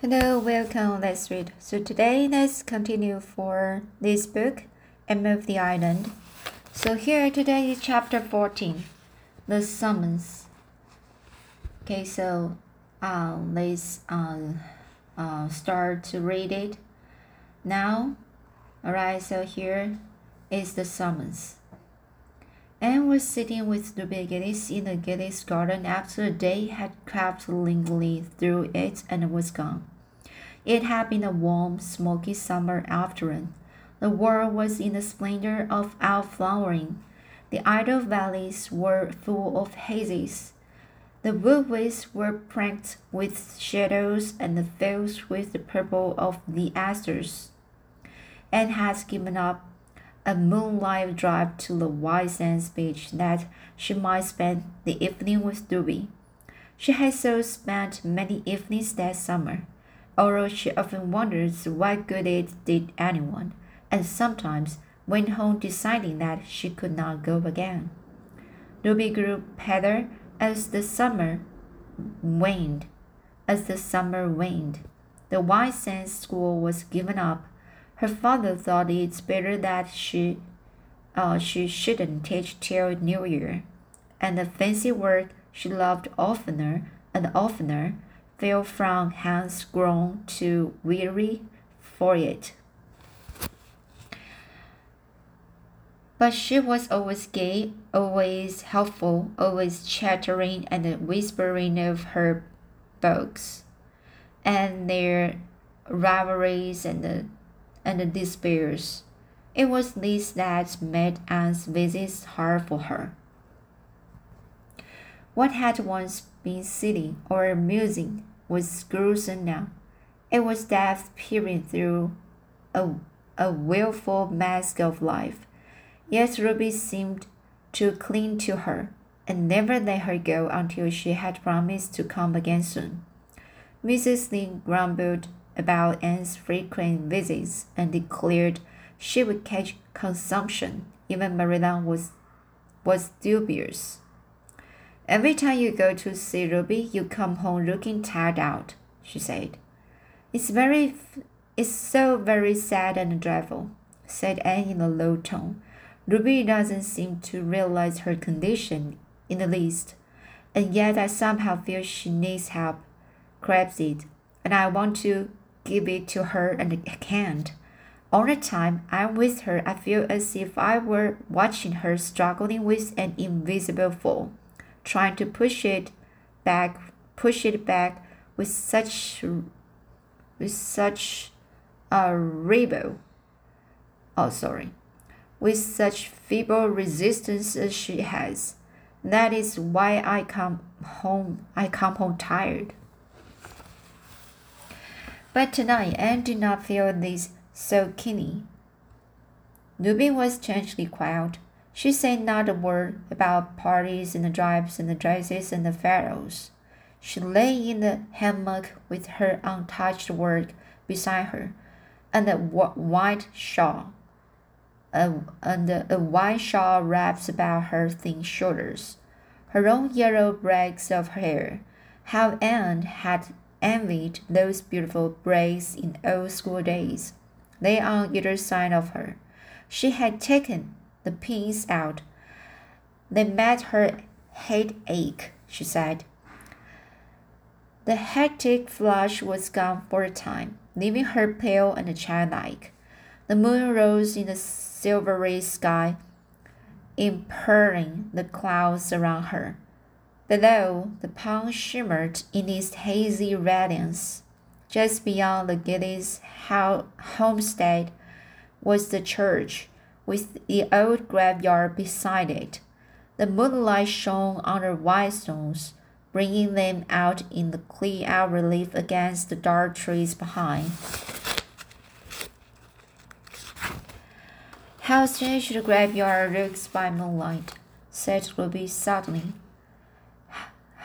Hello, welcome. Let's read. So today, let's continue for this book, Anne of the Island. So here today is chapter 14, the summons. Okay, so uh, let's uh, uh, start to read it now. Alright, so here is the summons. Anne was sitting with Ruby Gillis in the Gillis garden after the day had crept lingering through it and was gone. It had been a warm, smoky summer afternoon. The world was in the splendor of outflowering. The idle valleys were full of hazes. The woodways were pranked with shadows and the fields with the purple of the asters. Anne had given up a moonlight drive to the White Sands beach that she might spend the evening with Ruby. She had so spent many evenings that summer, although she often wondered what good it did anyone, and sometimes went home deciding that she could not go again. Ruby grew paler as the summer waned. As the summer waned, the White Sands school was given up her father thought it's better that she uh, she shouldn't teach till New Year, and the fancy work she loved oftener and oftener fell from hands grown too weary for it. But she was always gay, always helpful, always chattering and whispering of her books and their rivalries and the and despairs. It was this that made Anne's visits hard for her. What had once been silly or amusing was gruesome now. It was death peering through a, a wilful mask of life. Yet Ruby seemed to cling to her and never let her go until she had promised to come again soon. Mrs. Lynde grumbled about Anne's frequent visits and declared she would catch consumption. Even Marilla was, was dubious. Every time you go to see Ruby, you come home looking tired out, she said. It's very, it's so very sad and dreadful, said Anne in a low tone. Ruby doesn't seem to realize her condition in the least, and yet I somehow feel she needs help, grabs it, and I want to give it to her and can't. All the time I'm with her, I feel as if I were watching her struggling with an invisible foe, trying to push it back, push it back with such, with such a rebel. Oh, sorry, with such feeble resistance as she has. That is why I come home. I come home tired. But tonight Anne did not feel this so keenly. Ruby was strangely quiet. She said not a word about parties and the drives and the dresses and the pharaohs. She lay in the hammock with her untouched work beside her, and a white shawl, a, and a white shawl wraps about her thin shoulders. Her own yellow braids of hair, how Anne had envied those beautiful braids in old school days. Lay on either side of her. She had taken the pins out. They made her head ache, she said. The hectic flush was gone for a time, leaving her pale and childlike. The moon rose in the silvery sky, impurring the clouds around her. Below, the pond shimmered in its hazy radiance. Just beyond the Gillis homestead was the church, with the old graveyard beside it. The moonlight shone on the white stones, bringing them out in the clear relief against the dark trees behind. How strange the graveyard looks by moonlight, said Ruby suddenly.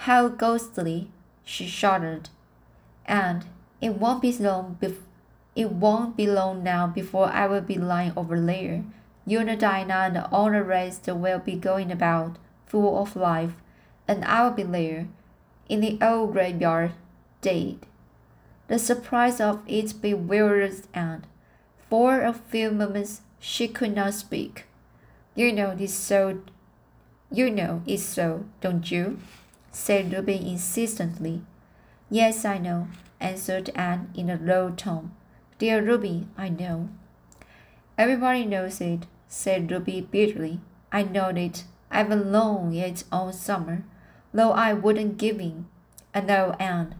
How ghostly, she shuddered. And it won't be long bef- it won't be long now before I will be lying over there. You and Dinah and all the rest will be going about, full of life, and I will be there, in the old graveyard, dead. The surprise of it bewildered Anne. For a few moments she could not speak. You know this so you know it's so, don't you? Said Ruby insistently. Yes, I know, answered Anne in a low tone. Dear Ruby, I know. Everybody knows it, said Ruby bitterly. I know it. I've known it all summer, though I wouldn't give in. And oh, Anne.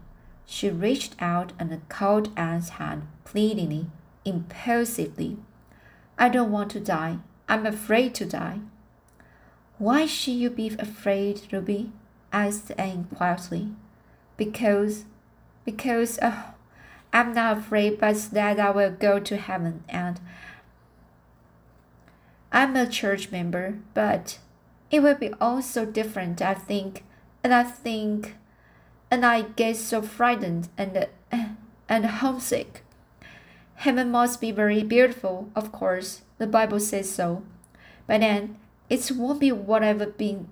She reached out and caught Anne's hand pleadingly, impulsively. I don't want to die. I'm afraid to die. Why should you be afraid, Ruby? Asked Anne quietly. Because, because, oh, I'm not afraid but that I will go to heaven and I'm a church member, but it will be all so different, I think. And I think, and I get so frightened and, and homesick. Heaven must be very beautiful, of course. The Bible says so. But then it won't be what I've been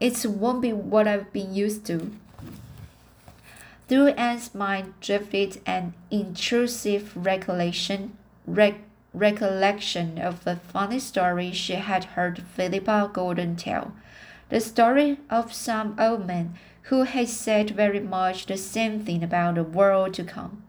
it won't be what I've been used to. Through Anne's mind drifted an intrusive recollection, rec recollection of a funny story she had heard Philippa Gordon tell. The story of some old man who had said very much the same thing about the world to come.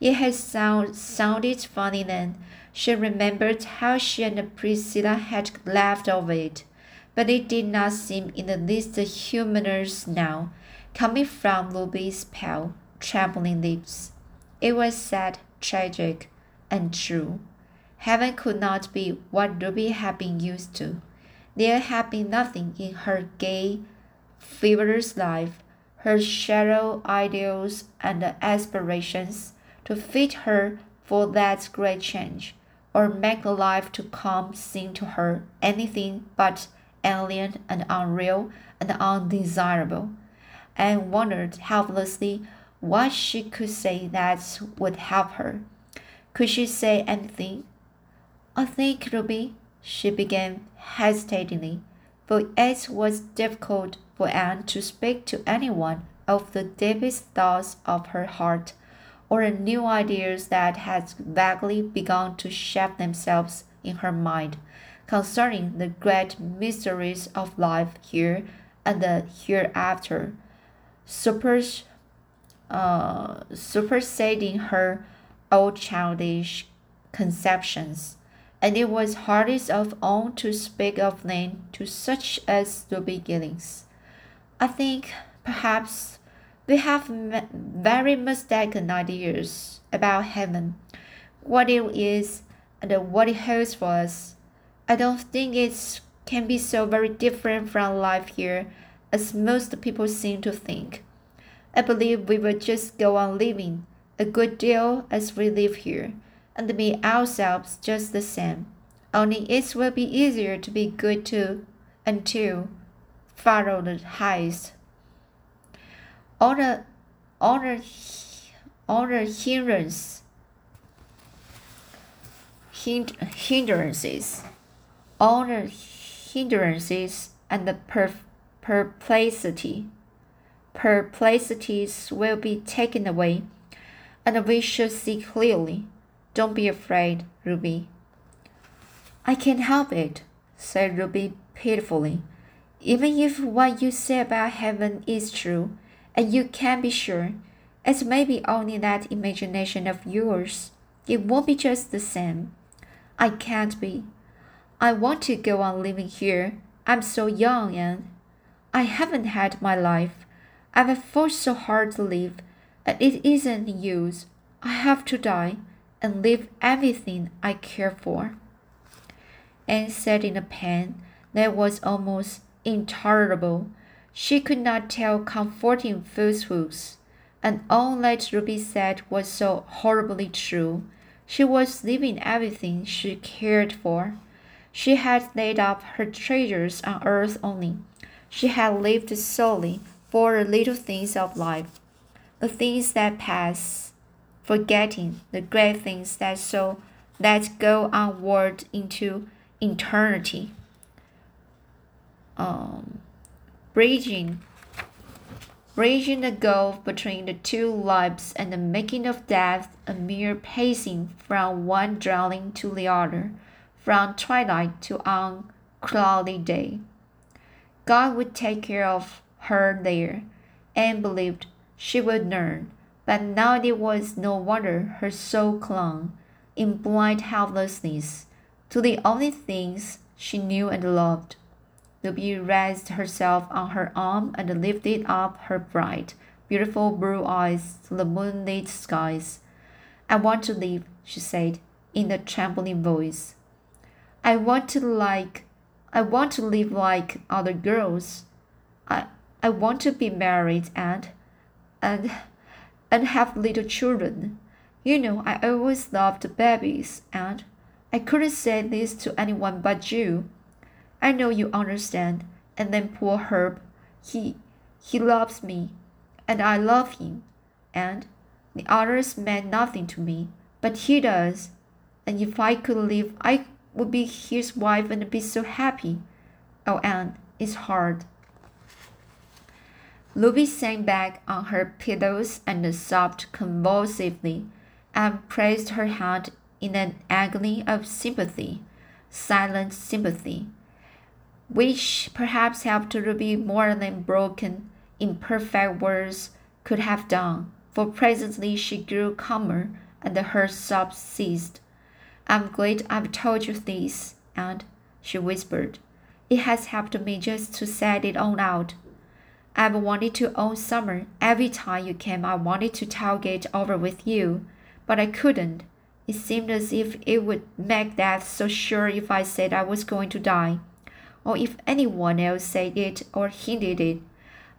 It had sound, sounded funny then, she remembered how she and Priscilla had laughed over it, but it did not seem in the least humorous now, coming from Ruby's pale, trembling lips. It was sad, tragic, and true. Heaven could not be what Ruby had been used to. There had been nothing in her gay, frivolous life, her shallow ideals and aspirations, to fit her for that great change or make a life to come seem to her anything but alien and unreal and undesirable, and wondered helplessly what she could say that would help her. Could she say anything? I think, Ruby, she began hesitatingly, for it was difficult for Anne to speak to anyone of the deepest thoughts of her heart or new ideas that had vaguely begun to shape themselves in her mind concerning the great mysteries of life here and the hereafter, uh, superseding her old childish conceptions. And it was hardest of all to speak of them to such as the beginnings. I think perhaps we have very mistaken ideas about heaven, what it is, and what it holds for us. I don't think it can be so very different from life here as most people seem to think. I believe we will just go on living a good deal as we live here and be ourselves just the same. Only it will be easier to be good to and to follow the highest all the all the all the hindrance, hind, hindrances, all the hindrances and the per, perplexity, perplexities will be taken away, and we shall see clearly. Don't be afraid, Ruby. I can't help it, said Ruby pitifully. Even if what you say about heaven is true, and you can be sure it may be only that imagination of yours. It won't be just the same. I can't be. I want to go on living here. I'm so young and I haven't had my life. I've fought so hard to live, and it isn't use. I have to die and leave everything I care for. Anne said in a pain that was almost intolerable she could not tell comforting falsehoods, and all that Ruby said was so horribly true. She was leaving everything she cared for. She had laid up her treasures on earth only. She had lived solely for the little things of life, the things that pass, forgetting the great things that so that go onward into eternity. Um, bridging bridging the gulf between the two lives and the making of death a mere passing from one dwelling to the other, from twilight to uncloudy day. God would take care of her there, and believed she would learn. But now it was no wonder her soul clung, in blind helplessness, to the only things she knew and loved. Ruby raised herself on her arm and lifted up her bright, beautiful blue eyes to the moonlit skies. I want to live, she said, in a trembling voice. I want to like I want to live like other girls. I I want to be married and and and have little children. You know, I always loved babies and I couldn't say this to anyone but you. I know you understand. And then poor Herb, he he loves me, and I love him, and the others meant nothing to me, but he does. And if I could live, I would be his wife and be so happy. Oh, Anne, it's hard. Ruby sank back on her pillows and sobbed convulsively, and pressed her hand in an agony of sympathy, silent sympathy which perhaps helped Ruby more than broken, imperfect words could have done, for presently she grew calmer and her sobs ceased. I'm glad I've told you this, and she whispered. It has helped me just to set it all out. I've wanted to own summer. Every time you came, I wanted to talk it over with you, but I couldn't. It seemed as if it would make death so sure if I said I was going to die or if anyone else said it or hinted it,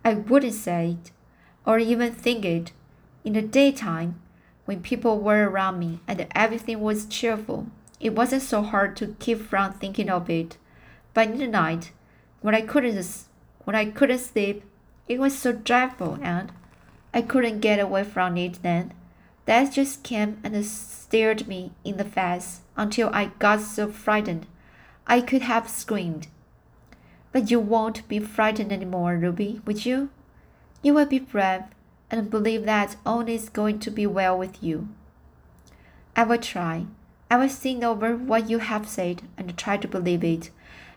I wouldn't say it, or even think it. In the daytime, when people were around me and everything was cheerful, it wasn't so hard to keep from thinking of it. But in the night, when I couldn't when I couldn't sleep, it was so dreadful and I couldn't get away from it then. That just came and stared me in the face until I got so frightened I could have screamed. But you won't be frightened anymore, Ruby, would you? You will be brave and believe that all is going to be well with you. I will try. I will think over what you have said and try to believe it,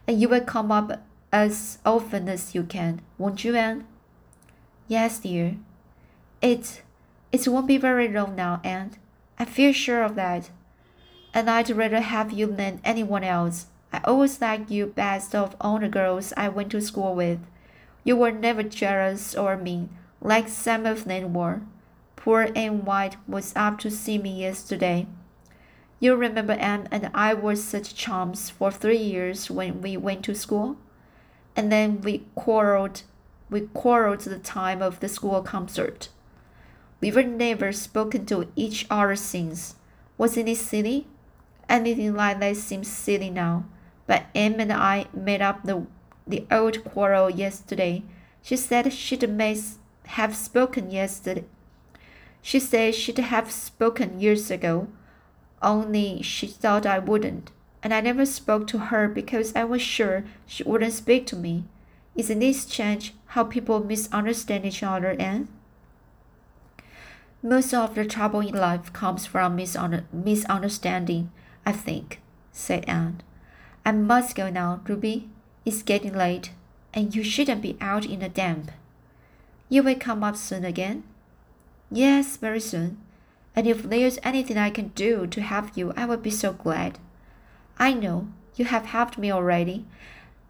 and you will come up as often as you can, won't you, Anne? Yes, dear. It it won't be very long now, Anne. I feel sure of that. And I'd rather have you than anyone else. I always liked you best of all the girls I went to school with. You were never jealous or mean, like some of them were. Poor Anne White was up to see me yesterday. You remember Anne and I were such chums for three years when we went to school? And then we quarreled. We quarreled the time of the school concert. We were never spoken to each other since. Wasn't it silly? Anything like that seems silly now. But Em and I made up the, the old quarrel yesterday. She said she'd may have spoken yesterday. She said she'd have spoken years ago, only she thought I wouldn't. And I never spoke to her because I was sure she wouldn't speak to me. Isn't this strange how people misunderstand each other, Anne? Most of the trouble in life comes from misunderstanding, I think, said Anne. I must go now, Ruby. It's getting late, and you shouldn't be out in the damp. You will come up soon again? Yes, very soon. And if there's anything I can do to help you, I will be so glad. I know you have helped me already.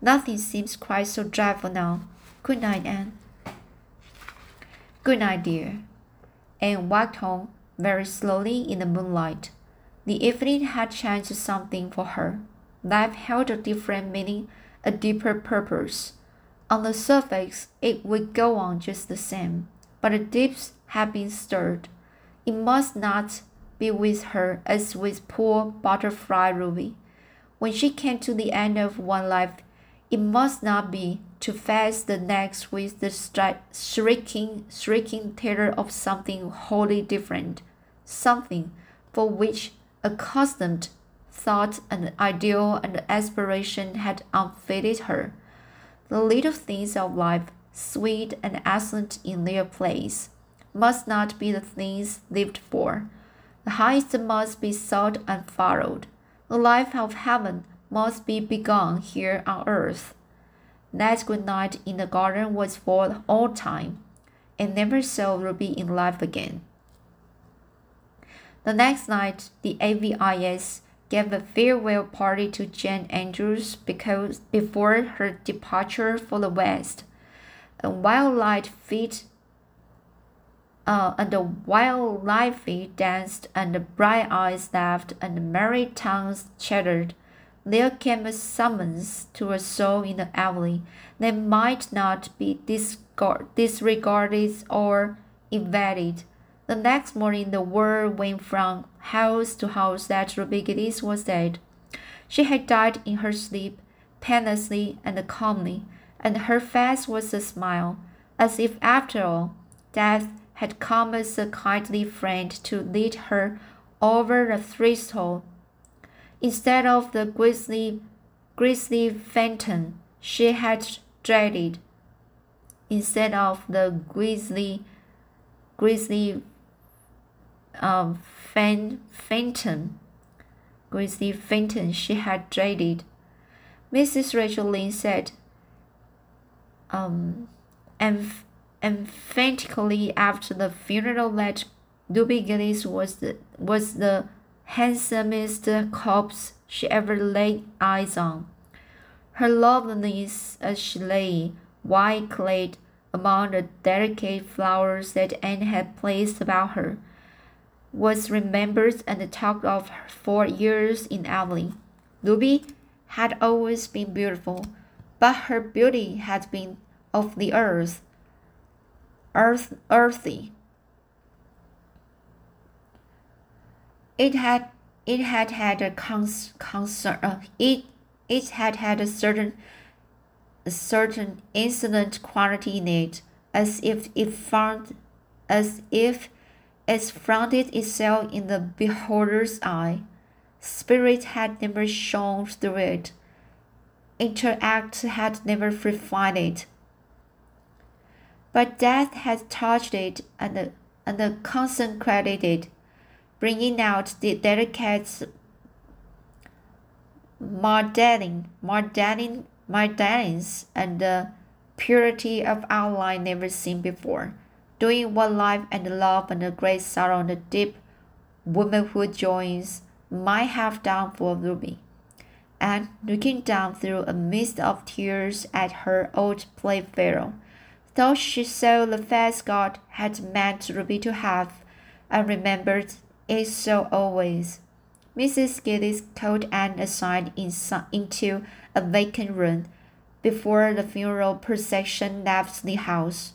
Nothing seems quite so dreadful now. Good night, Anne. Good night, dear. Anne walked home very slowly in the moonlight. The evening had changed something for her life held a different meaning, a deeper purpose. On the surface, it would go on just the same, but the deeps had been stirred. It must not be with her as with poor butterfly Ruby. When she came to the end of one life, it must not be to face the next with the shrieking, shrieking terror of something wholly different, something for which accustomed thought and ideal and aspiration had unfitted her. The little things of life sweet and excellent in their place, must not be the things lived for. The highest must be sought and followed. The life of heaven must be begun here on earth. That good night in the garden was for all time, and never saw Ruby in life again. The next night, the AVIS gave a farewell party to Jane Andrews because before her departure for the West. A wild light feet uh, and the wild lively danced, and the bright eyes laughed, and the merry tongues chattered. There came a summons to a soul in the alley that might not be disregarded or evaded. The next morning, the word went from house to house that Ruby was dead. She had died in her sleep, painlessly and calmly, and her face was a smile, as if after all, death had come as a kindly friend to lead her over the threshold. Instead of the grisly, grisly phantom she had dreaded, instead of the grisly, grisly um, fan, phantom, grisly phantom she had dreaded. Mrs. Rachel Lynde said, um, emph emphatically after the funeral that Ruby Gillis was the, was the handsomest corpse she ever laid eyes on. Her loveliness as she lay, white clad, among the delicate flowers that Anne had placed about her, was remembered and talked of for years in Avonlea. Ruby had always been beautiful, but her beauty had been of the earth, earth earthy. It had it had had a cons, concern. Uh, it it had had a certain a certain insolent quality in it, as if it found as if it fronted itself in the beholder's eye. Spirit had never shone through it. Intellect had never refined it. But death had touched it and, and consecrated it, bringing out the delicate modeling, modeling, modelings and the purity of outline never seen before doing what life and love and the great sorrow and the deep womanhood joys might have done for Ruby. And looking down through a mist of tears at her old playfellow, thought she saw the face God had meant Ruby to have, and remembered it so always. Mrs. Gillis called Anne aside in, into a vacant room before the funeral procession left the house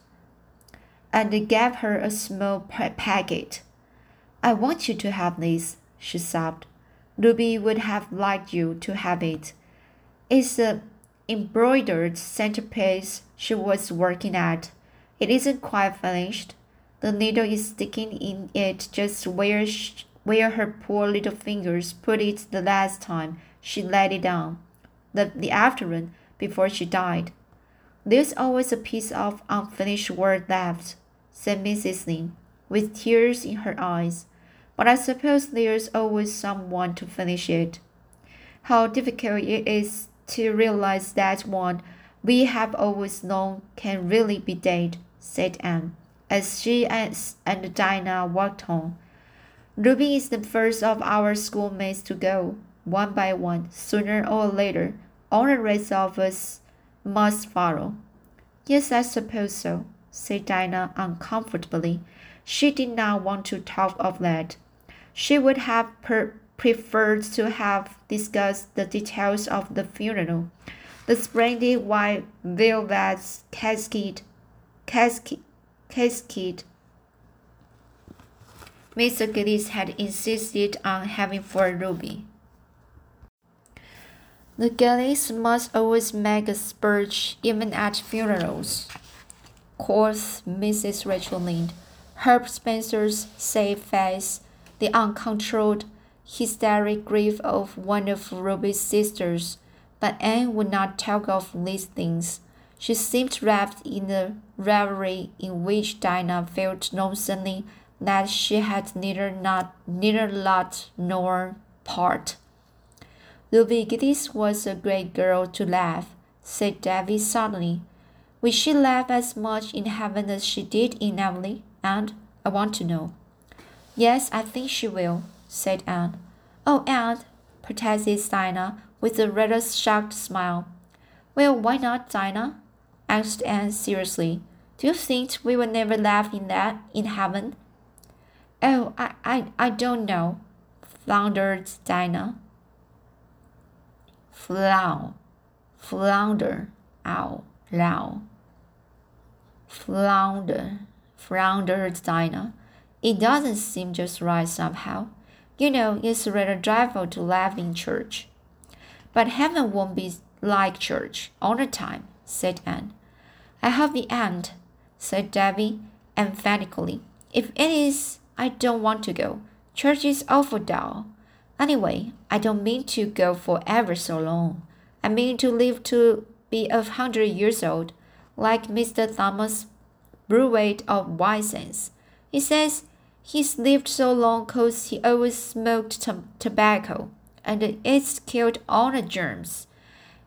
and gave her a small packet. I want you to have this, she sobbed. Ruby would have liked you to have it. It's a embroidered centerpiece she was working at. It isn't quite finished. The needle is sticking in it just where she, where her poor little fingers put it the last time she laid it down, the, the afternoon before she died. There's always a piece of unfinished work left said Mrs. Lynde, with tears in her eyes. But I suppose there's always someone to finish it. How difficult it is to realize that one we have always known can really be dead, said Anne, as she and Dinah walked home. Ruby is the first of our schoolmates to go, one by one, sooner or later. All the rest of us must follow. Yes, I suppose so, said Dinah uncomfortably. She did not want to talk of that. She would have per- preferred to have discussed the details of the funeral. The splendid white velvet casket, casket, casket Mr. Gillis had insisted on having for Ruby. The Gillis must always make a speech even at funerals quoth Mrs. Rachel Lynde. Herb Spencer's safe face, the uncontrolled, hysteric grief of one of Ruby's sisters, but Anne would not talk of these things. She seemed wrapped in a reverie in which Dinah felt no suddenly that she had neither not neither lot nor part. Ruby Gillis was a great girl to laugh, said Davy suddenly. Will she laugh as much in heaven as she did in Avonlea? And I want to know. Yes, I think she will, said Anne. Oh, Anne, protested Dinah with a rather shocked smile. Well, why not, Dinah? asked Anne seriously. Do you think we will never laugh in that in heaven? Oh, I, I, I don't know, floundered Dinah. Flow, flounder, ow, low. Flounder, floundered Dinah. It doesn't seem just right somehow. You know, it's rather dreadful to laugh in church. But heaven won't be like church all the time, said Anne. I hope the end, said Davy emphatically. If it is, I don't want to go. Church is awful dull. Anyway, I don't mean to go for ever so long. I mean to live to be a hundred years old, like Mr. Thomas Brewitt of White Sands. He says he's lived so long 'cause he always smoked tobacco, and it's killed all the germs.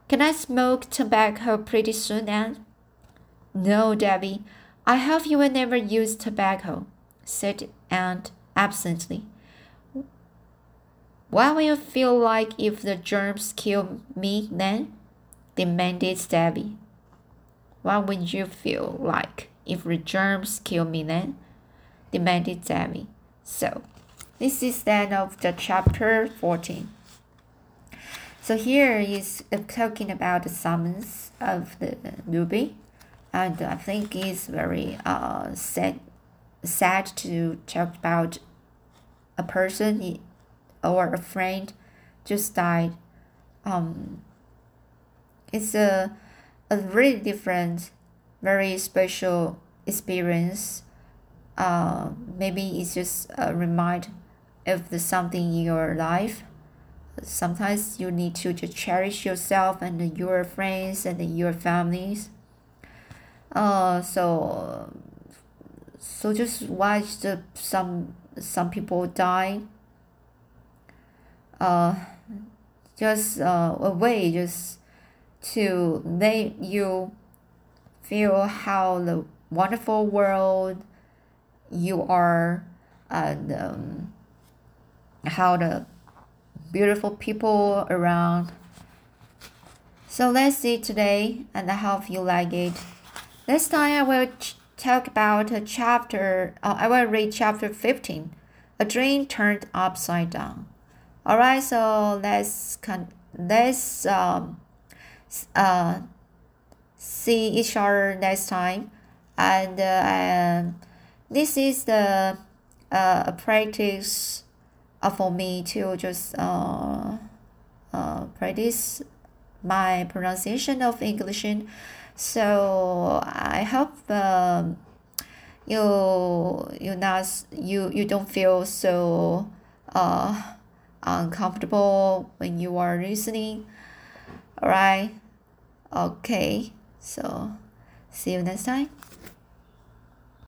Can I smoke tobacco pretty soon, Anne? No, Debbie. I hope you will never use tobacco, said Aunt absently. What will you feel like if the germs kill me then? demanded Debbie. What would you feel like if the germs kill me then? demanded Sammy. So, this is the end of the chapter 14. So here is talking about the summons of the Ruby and I think it's very uh, sad, sad to talk about a person or a friend just died. Um, it's a, a really different, very special experience. Uh, maybe it's just a remind of the something in your life. Sometimes you need to just cherish yourself and your friends and your families uh, so so just watch the some some people die. Uh, just uh, a way just to let you feel how the wonderful world you are and um, how the beautiful people around. So let's see today and I hope you like it. This time I will talk about a chapter, uh, I will read chapter 15, A Dream Turned Upside Down. Alright, so let's, con- let's um, uh, see each other next time. And uh, this is the uh, a practice uh, for me to just uh, uh, practice my pronunciation of English. So I hope um, you you not you you don't feel so uh, uncomfortable when you are listening. Alright. Okay. So see you next time.